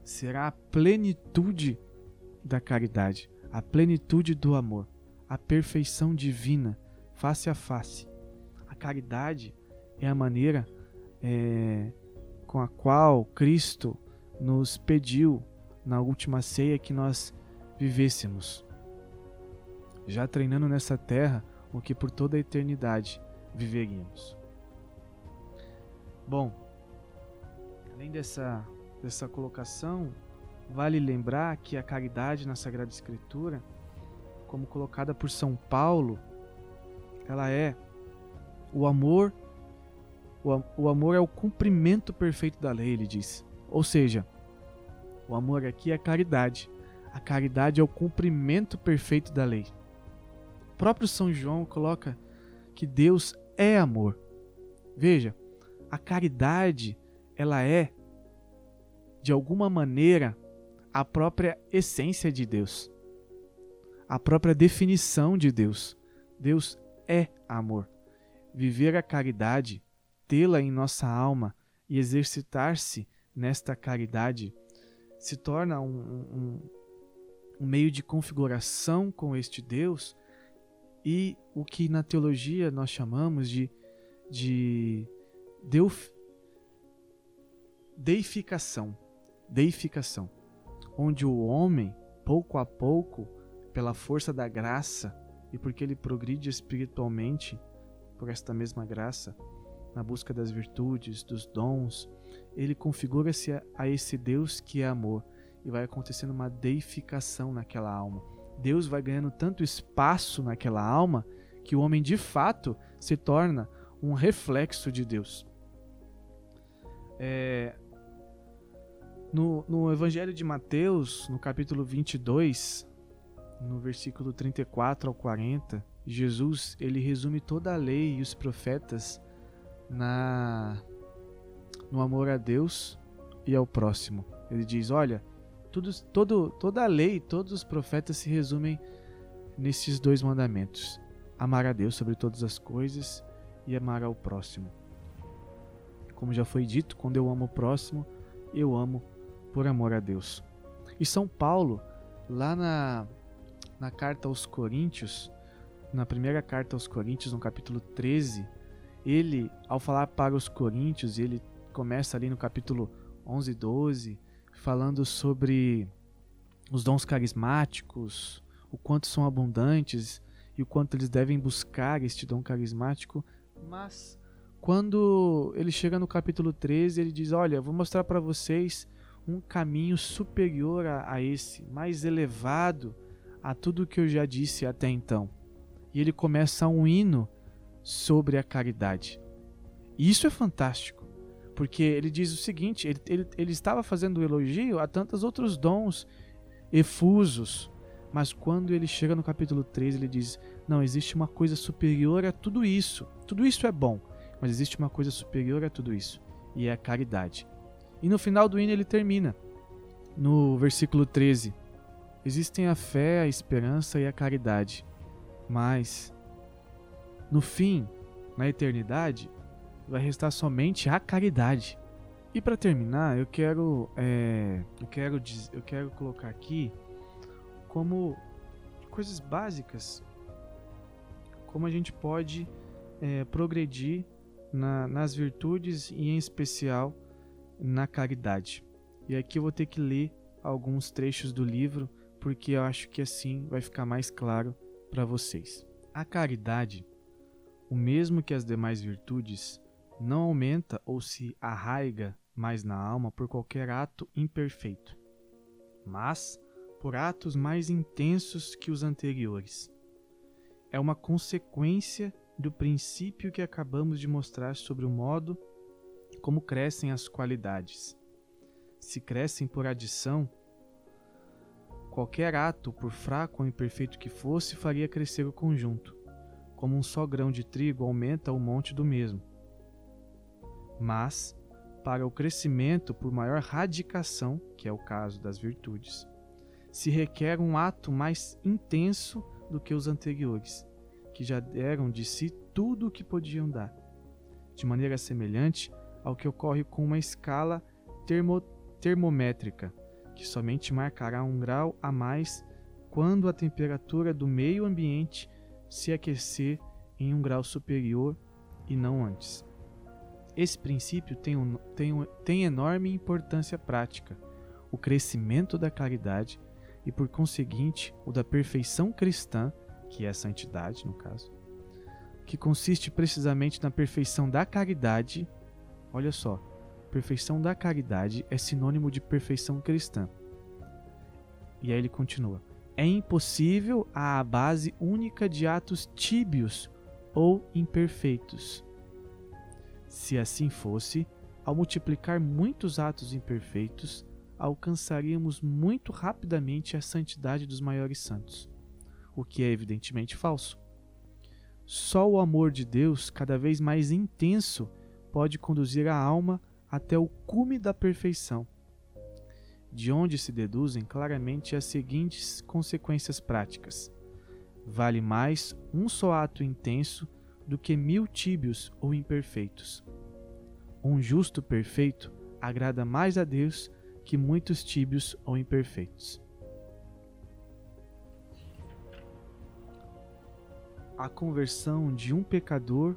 será a plenitude da caridade, a plenitude do amor, a perfeição divina, face a face. A caridade é a maneira é, com a qual Cristo nos pediu na última ceia que nós vivêssemos, já treinando nessa terra o que por toda a eternidade viveríamos. Bom, além dessa dessa colocação, vale lembrar que a caridade na Sagrada Escritura, como colocada por São Paulo, ela é o amor o, o amor é o cumprimento perfeito da lei, ele diz. Ou seja, o amor aqui é a caridade. A caridade é o cumprimento perfeito da lei. O próprio São João coloca que Deus é amor. Veja, a caridade, ela é de alguma maneira a própria essência de Deus. A própria definição de Deus. Deus é amor. Viver a caridade, tê-la em nossa alma e exercitar-se nesta caridade se torna um, um, um, meio de configuração com este Deus e o que na teologia nós chamamos de, de deuf, deificação, deificação, onde o homem, pouco a pouco, pela força da graça e porque ele progride espiritualmente por esta mesma graça, na busca das virtudes, dos dons, ele configura-se a, esse Deus que é amor e vai acontecendo uma deificação naquela alma. Deus vai ganhando tanto espaço naquela alma que o homem de fato se torna um reflexo de Deus. É, no, no Evangelho de Mateus, no capítulo 22, no versículo 34 ao 40, Jesus ele resume toda a lei e os profetas na no amor a Deus e ao próximo. Ele diz: Olha, tudo, todo, toda a lei, todos os profetas se resumem nesses dois mandamentos: amar a Deus sobre todas as coisas e amar ao próximo. Como já foi dito, quando eu amo o próximo, eu amo por amor a Deus. E São Paulo, lá na, na carta aos Coríntios, na primeira carta aos Coríntios, no capítulo 13, ele, ao falar para os coríntios, ele começa ali no capítulo 11 e 12, falando sobre os dons carismáticos, o quanto são abundantes e o quanto eles devem buscar este dom carismático, mas quando ele chega no capítulo 13, ele diz: Olha, vou mostrar para vocês um caminho superior a, a, esse, mais elevado a tudo que eu já disse até então. E ele começa um hino sobre a caridade. E isso é fantástico, porque ele diz o seguinte: ele, ele, ele estava fazendo elogio a tantos outros dons efusos, mas quando ele chega no capítulo 3, ele diz: Não, existe uma coisa superior a tudo isso. Tudo isso é bom, mas existe uma coisa superior a tudo isso, e é a caridade. E no final do hino ele termina, no versículo 13: Existem a fé, a esperança e a caridade, mas no fim, na eternidade, vai restar somente a caridade. E para terminar, eu quero, é, eu quero, eu quero colocar aqui como coisas básicas, como a gente pode é, progredir na, nas virtudes e em especial na caridade. E aqui eu vou ter que ler alguns trechos do livro porque eu acho que assim vai ficar mais claro para vocês. A caridade o mesmo que as demais virtudes, não aumenta ou se arraiga mais na alma por qualquer ato imperfeito, mas por atos mais intensos que os anteriores. É uma consequência do princípio que acabamos de mostrar sobre o modo como crescem as qualidades. Se crescem por adição, qualquer ato, por fraco ou imperfeito que fosse, faria crescer o conjunto como um só grão de trigo aumenta o monte do mesmo. Mas, para o crescimento por maior radicação, que é o caso das virtudes, se requer um ato mais intenso do que os anteriores, que já deram de si tudo o que podiam dar, de maneira semelhante ao que ocorre com uma escala termo termométrica, que somente marcará um grau a mais quando a temperatura do meio ambiente se aquecer em um grau superior e não antes. Esse princípio tem, um, tem, um, tem enorme importância prática, o crescimento da caridade e, por conseguinte, o da perfeição cristã, que é a santidade, no caso, que consiste precisamente na perfeição da caridade. Olha só, perfeição da caridade é sinônimo de perfeição cristã. E aí ele continua: é impossível a base única de atos tíbios ou imperfeitos. Se assim fosse, ao multiplicar muitos atos imperfeitos, alcançaríamos muito rapidamente a santidade dos maiores santos, o que é evidentemente falso. Só o amor de Deus, cada vez mais intenso, pode conduzir a alma até o cume da perfeição, de onde se deduzem claramente as seguintes consequências práticas. Vale mais um só ato intenso do que mil tíbios ou imperfeitos. Um justo perfeito agrada mais a Deus que muitos tíbios ou imperfeitos. A conversão de um pecador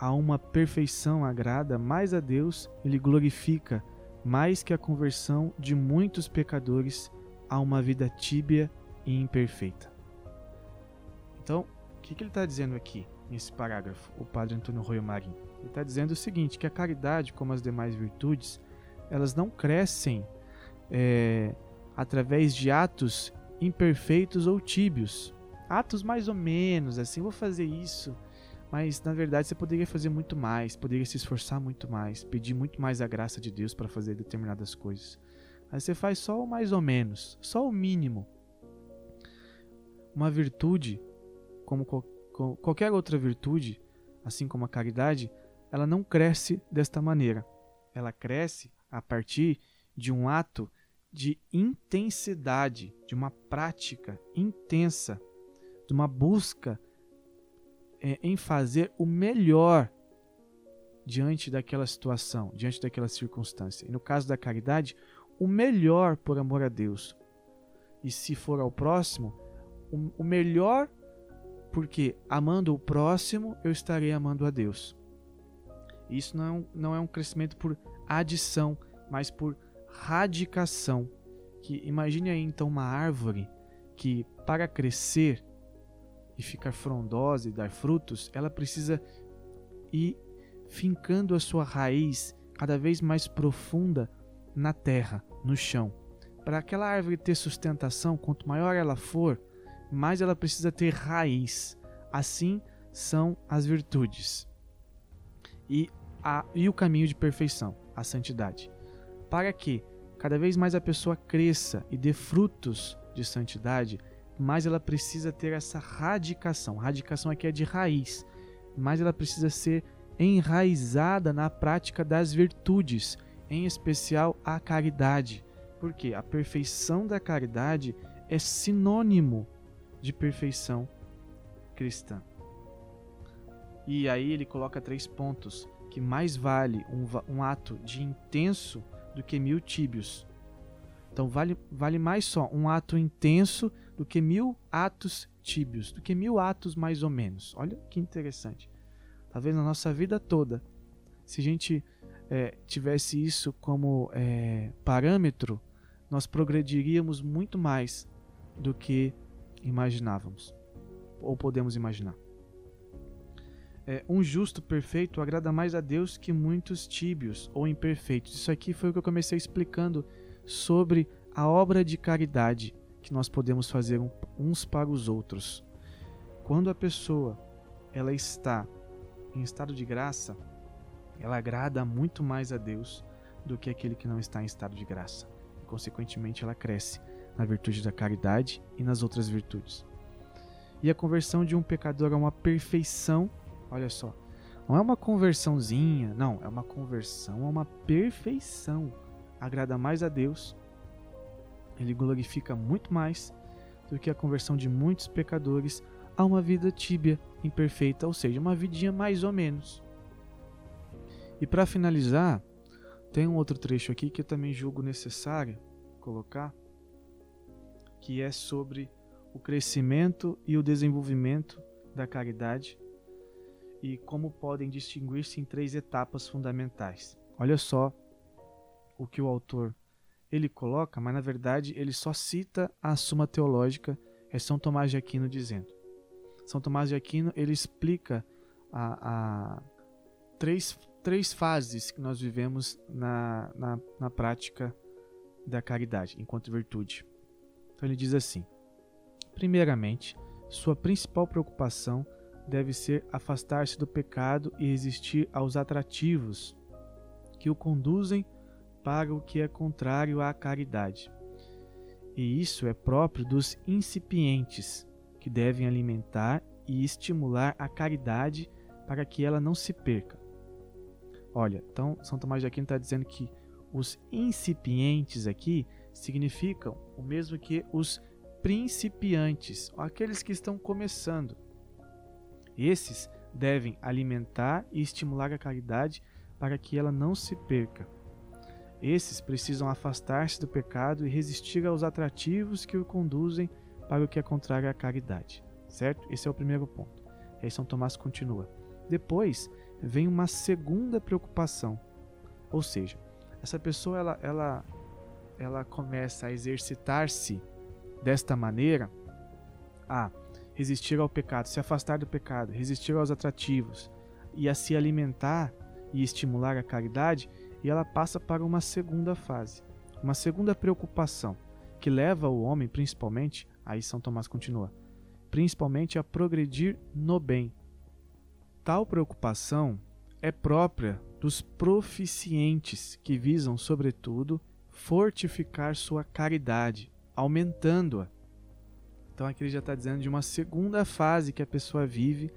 a uma perfeição agrada mais a Deus e lhe glorifica mais que a conversão de muitos pecadores a uma vida tíbia e imperfeita. Então, o que, que ele está dizendo aqui nesse parágrafo, o padre Antônio Royo Marim? Ele está dizendo o seguinte: que a caridade, como as demais virtudes, elas não crescem é, através de atos imperfeitos ou tíbios. Atos mais ou menos, assim, vou fazer isso, mas na verdade você poderia fazer muito mais, poderia se esforçar muito mais, pedir muito mais a graça de Deus para fazer determinadas coisas. Aí você faz só o mais ou menos, só o mínimo. Uma virtude como qualquer outra virtude, assim como a caridade, ela não cresce desta maneira. Ela cresce a partir de um ato de intensidade, de uma prática intensa, de uma busca é, em fazer o melhor diante daquela situação, diante daquela circunstância. E no caso da caridade, o melhor por amor a Deus. E se for ao próximo, o, o melhor porque amando o próximo, eu estarei amando a Deus. Isso não é não é um crescimento por adição, mas por radicação. Que imagine aí então uma árvore que para crescer e ficar frondosa e dar frutos, ela precisa ir fincando a sua raiz cada vez mais profunda na terra, no chão. Para aquela árvore ter sustentação, quanto maior ela for, mais ela precisa ter raiz. Assim são as virtudes. E, a, e o caminho de perfeição, a santidade. Para que cada vez mais a pessoa cresça e dê frutos de santidade, mais ela precisa ter essa radicação. Radicação aqui é de raiz, mais ela precisa ser enraizada na prática das virtudes, em especial a caridade. Porque a perfeição da caridade é sinônimo de perfeição cristã. E aí ele coloca três pontos: que mais vale um, um ato de intenso do que mil tíbios. Então vale, vale mais só um ato intenso do que mil atos tíbios, do que mil atos mais ou menos. Olha que interessante. Talvez na nossa vida toda, se a gente é, tivesse isso como é, parâmetro, nós progrediríamos muito mais do que imaginávamos ou podemos imaginar. É, um justo perfeito agrada mais a Deus que muitos tíbios ou imperfeitos. Isso aqui foi o que eu comecei explicando sobre a obra de caridade que nós podemos fazer uns para os outros. Quando a pessoa ela está em estado de graça, ela agrada muito mais a Deus do que aquele que não está em estado de graça. E, consequentemente, ela cresce na virtude da caridade e nas outras virtudes. E a conversão de um pecador é uma perfeição, olha só, não é uma conversãozinha, não, é uma conversão, é uma perfeição. Agrada mais a Deus, ele glorifica muito mais do que a conversão de muitos pecadores a uma vida tíbia, imperfeita, ou seja, uma vidinha mais ou menos. E para finalizar, tem um outro trecho aqui que eu também julgo necessário colocar, que é sobre o crescimento e o desenvolvimento da caridade e como podem distinguir-se em três etapas fundamentais. Olha só o que o autor ele coloca, mas na verdade ele só cita a Suma Teológica, é São Tomás de Aquino dizendo. São Tomás de Aquino ele explica a, a três, três fases que nós vivemos na, na, na prática da caridade enquanto virtude. Então ele diz assim: primeiramente, sua principal preocupação deve ser afastar-se do pecado e resistir aos atrativos que o conduzem para o que é contrário à caridade. E isso é próprio dos incipientes, que devem alimentar e estimular a caridade para que ela não se perca. Olha, então São Tomás de Aquino está dizendo que os incipientes aqui significam o mesmo que os principiantes, aqueles que estão começando. Esses devem alimentar e estimular a caridade para que ela não se perca. Esses precisam afastar-se do pecado e resistir aos atrativos que o conduzem para o que é contrário à caridade. Certo? Esse é o primeiro ponto. E aí São Tomás continua. Depois vem uma segunda preocupação. Ou seja, essa pessoa ela, ela, ela começa a exercitar-se desta maneira a resistir ao pecado, se afastar do pecado, resistir aos atrativos e a se alimentar e estimular a caridade, e ela passa para uma segunda fase, uma segunda preocupação, que leva o homem, principalmente, aí São Tomás continua, principalmente a progredir no bem. Tal preocupação é própria dos proficientes que visam, sobretudo, fortificar sua caridade, aumentando-a. Então aqui ele já está dizendo de uma segunda fase que a pessoa vive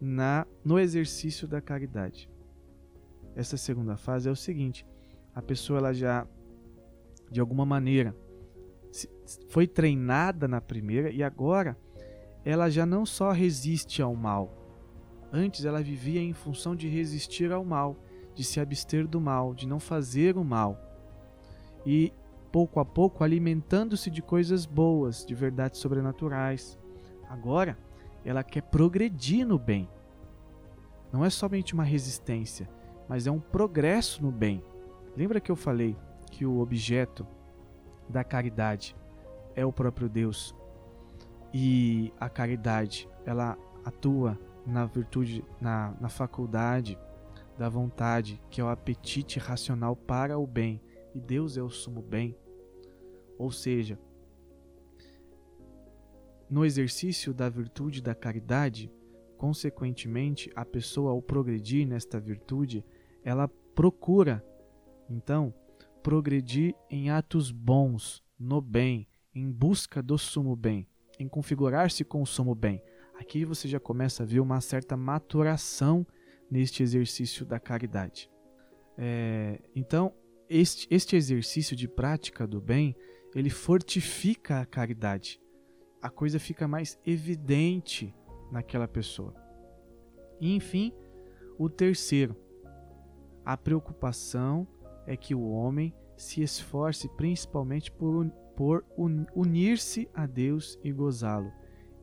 na no exercício da caridade. Essa segunda fase é o seguinte: a pessoa ela já de alguma maneira foi treinada na primeira e agora ela já não só resiste ao mal. Antes ela vivia em função de resistir ao mal, de se abster do mal, de não fazer o mal. E pouco a pouco alimentando-se de coisas boas, de verdades sobrenaturais. Agora, ela quer progredir no bem. Não é somente uma resistência, mas é um progresso no bem. Lembra que eu falei que o objeto da caridade é o próprio Deus e a caridade ela atua na virtude, na, na faculdade da vontade, que é o apetite racional para o bem e Deus é o sumo bem. Ou seja, no exercício da virtude da caridade, consequentemente, a pessoa ao progredir nesta virtude, ela procura, então, progredir em atos bons, no bem, em busca do sumo bem, em configurar-se com o sumo bem. Aqui você já começa a ver uma certa maturação neste exercício da caridade. É, então, este, este exercício de prática do bem, ele fortifica a caridade. A coisa fica mais evidente naquela pessoa. E enfim, o terceiro, a preocupação é que o homem se esforce principalmente por, por unir-se a Deus e gozá-lo.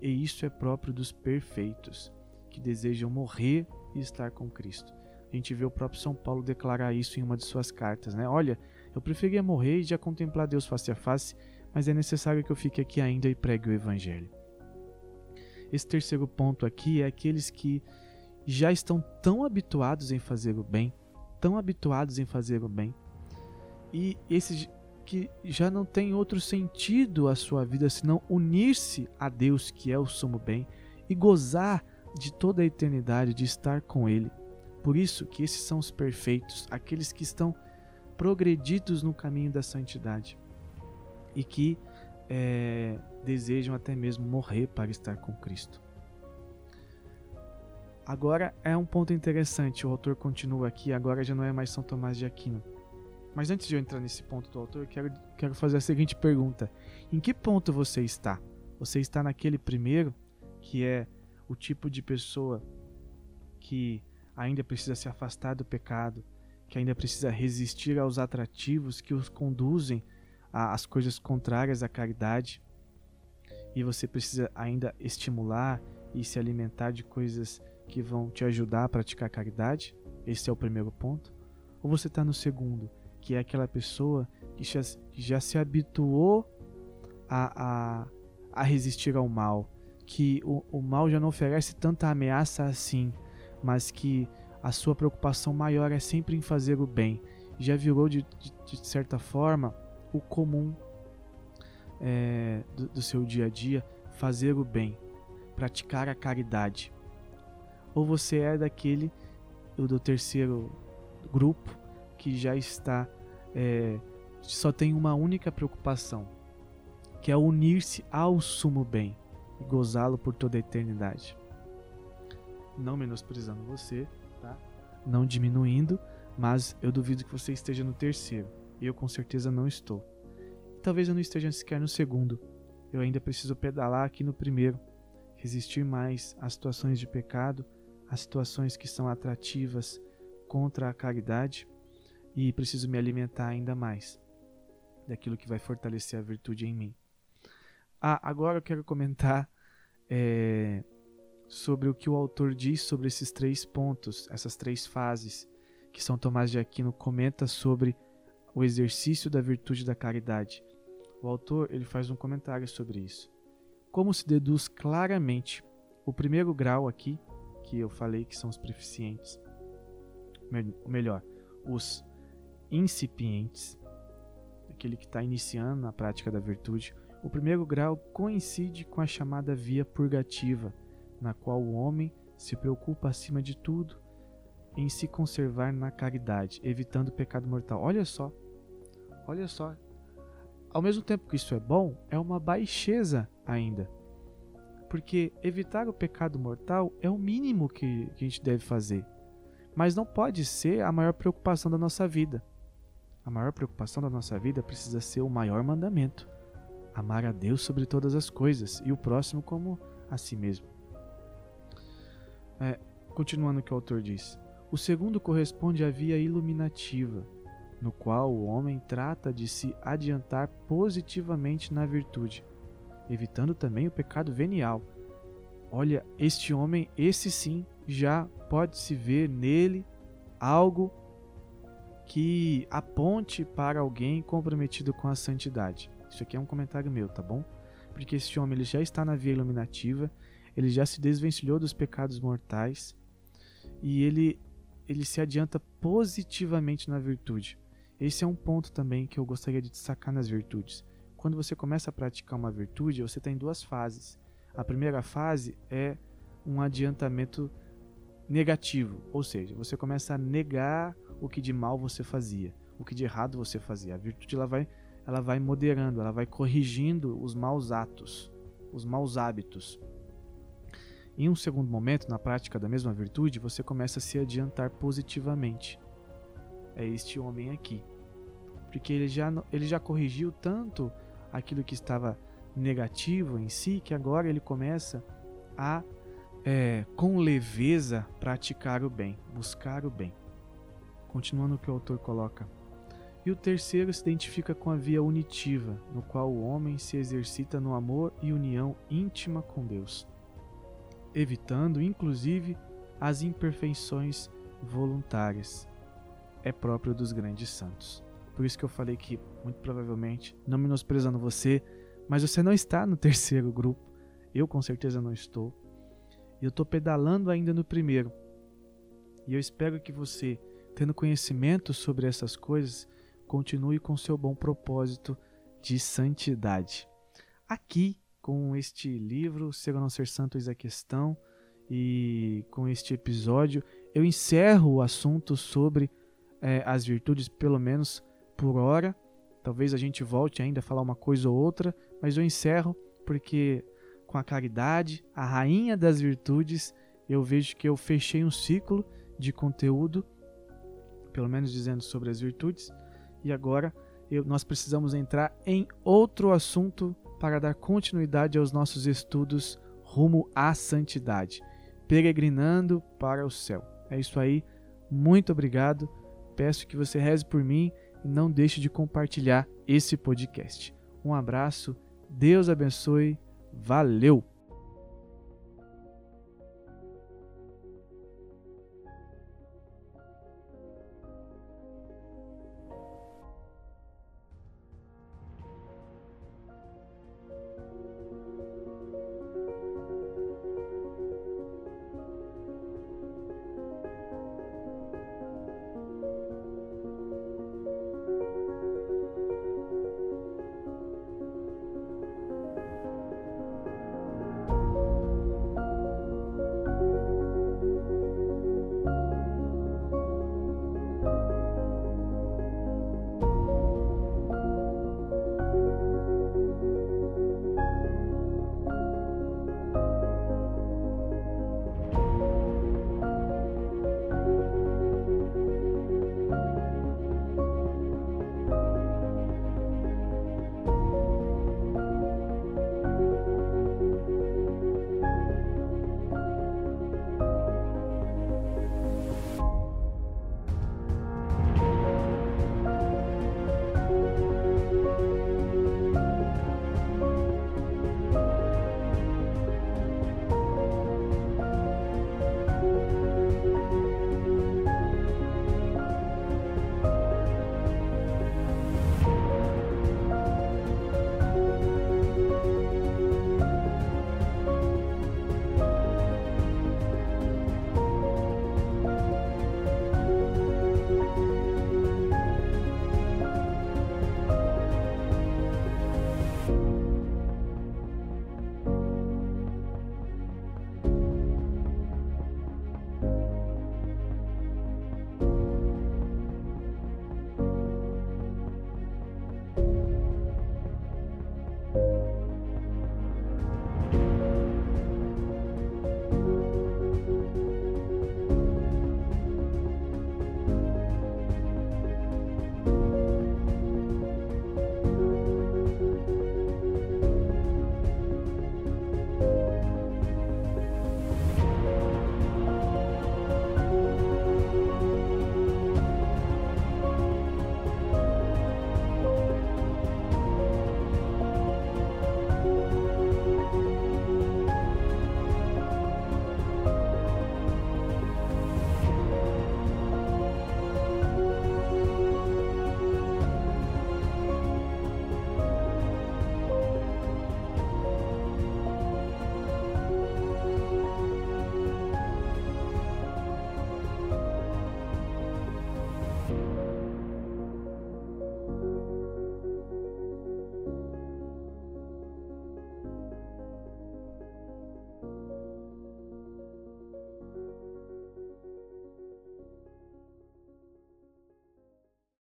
E isso é próprio dos perfeitos, que desejam morrer e estar com Cristo. A gente vê o próprio São Paulo declarar isso em uma de suas cartas, né? Olha, eu preferia morrer e já contemplar Deus face a face, mas é necessário que eu fique aqui ainda e pregue o Evangelho. Esse terceiro ponto aqui é aqueles que já estão tão habituados em fazer o bem, tão habituados em fazer o bem, e esses que já não tem outro sentido a sua vida senão unir-se a Deus, que é o sumo bem, e gozar de toda a eternidade de estar com Ele. Por isso que esses são os perfeitos, aqueles que estão progredidos no caminho da santidade e que é, desejam até mesmo morrer para estar com Cristo. Agora é um ponto interessante, o autor continua aqui, agora já não é mais São Tomás de Aquino. Mas antes de eu entrar nesse ponto do autor, quero, quero fazer a seguinte pergunta: Em que ponto você está? Você está naquele primeiro, que é o tipo de pessoa que ainda precisa se afastar do pecado, que ainda precisa resistir aos atrativos que os conduzem às coisas contrárias à caridade, e você precisa ainda estimular e se alimentar de coisas que vão te ajudar a praticar caridade? Esse é o primeiro ponto. Ou você está no segundo, que é aquela pessoa que já, já se habituou a, a, a resistir ao mal, que o, o mal já não oferece tanta ameaça assim, mas que a sua preocupação maior é sempre em fazer o bem. Já virou, de, de, de certa forma, o comum é, do, do seu dia a dia fazer o bem, praticar a caridade. Ou você é daquele do terceiro grupo que já está é, só tem uma única preocupação, que é unir-se ao sumo bem e gozá-lo por toda a eternidade. Não menosprezando você, tá? Não diminuindo, mas eu duvido que você esteja no terceiro. Eu com certeza não estou. Talvez eu não esteja sequer no segundo. Eu ainda preciso pedalar aqui no primeiro, resistir mais às situações de pecado, às situações que são atrativas contra a caridade e preciso me alimentar ainda mais daquilo que vai fortalecer a virtude em mim. Ah, agora eu quero comentar é, sobre o que o autor diz sobre esses três pontos, essas três fases que São Tomás de Aquino comenta sobre o exercício da virtude da caridade. O autor ele faz um comentário sobre isso. Como se deduz claramente o primeiro grau aqui, que eu falei que são os proficientes, ou melhor, os incipientes, aquele que está iniciando na prática da virtude, o primeiro grau coincide com a chamada via purgativa, na qual o homem se preocupa acima de tudo em se conservar na caridade, evitando o pecado mortal. Olha só, olha só. Ao mesmo tempo que isso é bom, é uma baixeza ainda. Porque evitar o pecado mortal é o mínimo que, que a gente deve fazer. Mas não pode ser a maior preocupação da nossa vida. A maior preocupação da nossa vida precisa ser o maior mandamento amar a Deus sobre todas as coisas e o próximo como a si mesmo. É, continuando o que o autor diz. O segundo corresponde à via iluminativa, no qual o homem trata de se adiantar positivamente na virtude, evitando também o pecado venial. Olha, este homem, esse sim, já pode se ver nele algo que aponte para alguém comprometido com a santidade. Isso aqui é um comentário meu, tá bom? Porque esse homem ele já está na via iluminativa, ele já se desvencilhou dos pecados mortais e ele ele se adianta positivamente na virtude. Esse é um ponto também que eu gostaria de destacar nas virtudes. Quando você começa a praticar uma virtude, você tem duas fases. A primeira fase é um adiantamento negativo, ou seja, você começa a negar o que de mal você fazia, o que de errado você fazia. A virtude ela vai ela vai moderando, ela vai corrigindo os maus atos, os maus hábitos. Em um segundo momento, na prática da mesma virtude, você começa a se adiantar positivamente. É este homem aqui. Porque ele já, ele já corrigiu tanto aquilo que estava negativo em si, que agora ele começa a, é, com leveza, praticar o bem, buscar o bem. Continuando o que o autor coloca. E o terceiro se identifica com a via unitiva, no qual o homem se exercita no amor e união íntima com Deus, evitando inclusive as imperfeições voluntárias. É próprio dos grandes santos. Por isso que eu falei que, muito provavelmente, não menosprezando você, mas você não está no terceiro grupo. Eu com certeza não estou. E eu estou pedalando ainda no primeiro. E eu espero que você, tendo conhecimento sobre essas coisas, continue com seu bom propósito de santidade. Aqui, com este livro, Ser ou Não Ser Santo, Eis a Questão, e com este episódio, eu encerro o assunto sobre é, as virtudes, pelo menos por hora. Talvez a gente volte ainda a falar uma coisa ou outra, mas eu encerro porque com a caridade, a rainha das virtudes, eu vejo que eu fechei um ciclo de conteúdo, pelo menos dizendo sobre as virtudes, e agora eu, nós precisamos entrar em outro assunto para dar continuidade aos nossos estudos rumo à santidade, peregrinando para o céu. É isso aí. Muito obrigado. Peço que você reze por mim não deixe de compartilhar esse podcast. Um abraço. Deus abençoe. Valeu!